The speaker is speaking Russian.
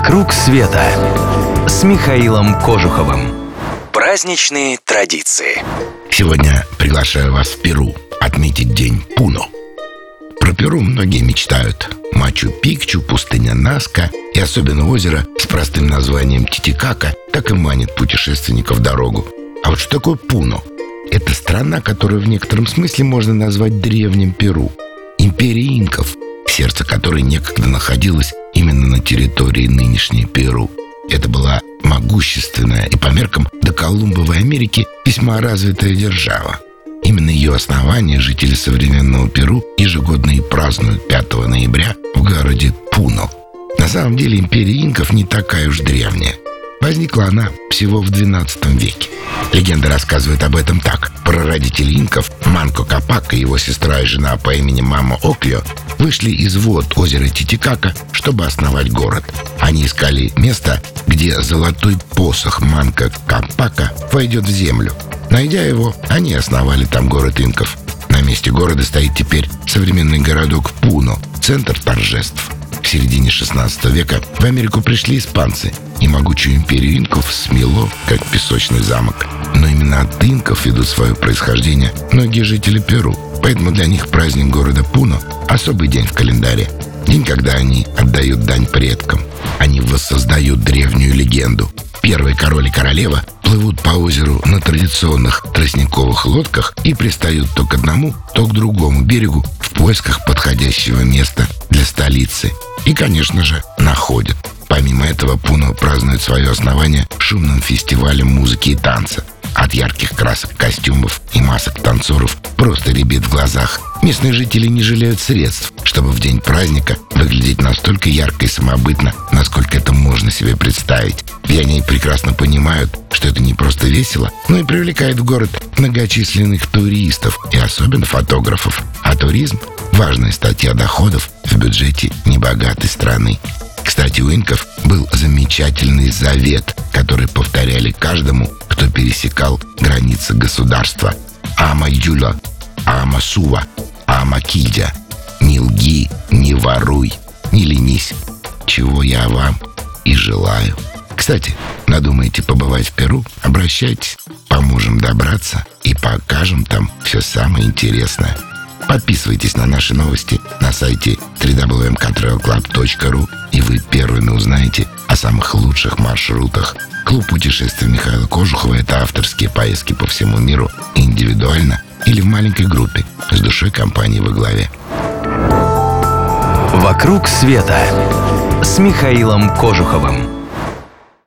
«Вокруг света» с Михаилом Кожуховым. Праздничные традиции. Сегодня приглашаю вас в Перу отметить День Пуно. Про Перу многие мечтают. Мачу-Пикчу, пустыня Наска и особенно озеро с простым названием Титикака так и манит путешественников дорогу. А вот что такое Пуно? Это страна, которую в некотором смысле можно назвать древним Перу. Империя инков, сердце которой некогда находилось именно на территории нынешней Перу. Это была могущественная и по меркам до Колумбовой Америки весьма развитая держава. Именно ее основание жители современного Перу ежегодно и празднуют 5 ноября в городе Пуно. На самом деле империя инков не такая уж древняя. Возникла она всего в XII веке. Легенда рассказывает об этом так. Прародители инков Манко Капак и его сестра и жена по имени Мама Оклио вышли из вод озера Титикака, чтобы основать город. Они искали место, где золотой посох Манко Капака войдет в землю. Найдя его, они основали там город инков. На месте города стоит теперь современный городок Пуно, центр торжеств. В середине 16 века в Америку пришли испанцы, и могучую империю инков смело, как песочный замок. Но именно от инков ведут свое происхождение многие жители Перу, поэтому для них праздник города Пуно – особый день в календаре. День, когда они отдают дань предкам. Они воссоздают древнюю легенду. Первый король и королева плывут по озеру на традиционных тростниковых лодках и пристают то к одному, то к другому берегу в поисках подходящего места для столицы. И, конечно же, находят. Помимо этого, Пуно празднует свое основание шумным фестивалем музыки и танца. От ярких красок костюмов и масок танцоров просто ребит в глазах. Местные жители не жалеют средств, чтобы в день праздника выглядеть настолько ярко и самобытно, насколько это можно себе представить. И они прекрасно понимают, что это не просто весело, но и привлекает в город многочисленных туристов и особенно фотографов. А туризм – важная статья доходов в бюджете небогатой страны. Кстати, у инков был замечательный завет, который повторяли каждому, кто пересекал границы государства. Ама Юла, Ама Сува, Ама Кильдя. Не лги, не воруй, не ленись. Чего я вам и желаю. Кстати, надумаете побывать в Перу? Обращайтесь, поможем добраться и покажем там все самое интересное. Подписывайтесь на наши новости на сайте www.catrailclub.ru и вы первыми узнаете самых лучших маршрутах. Клуб путешествий Михаила Кожухова – это авторские поездки по всему миру индивидуально или в маленькой группе с душой компании во главе. «Вокруг света» с Михаилом Кожуховым.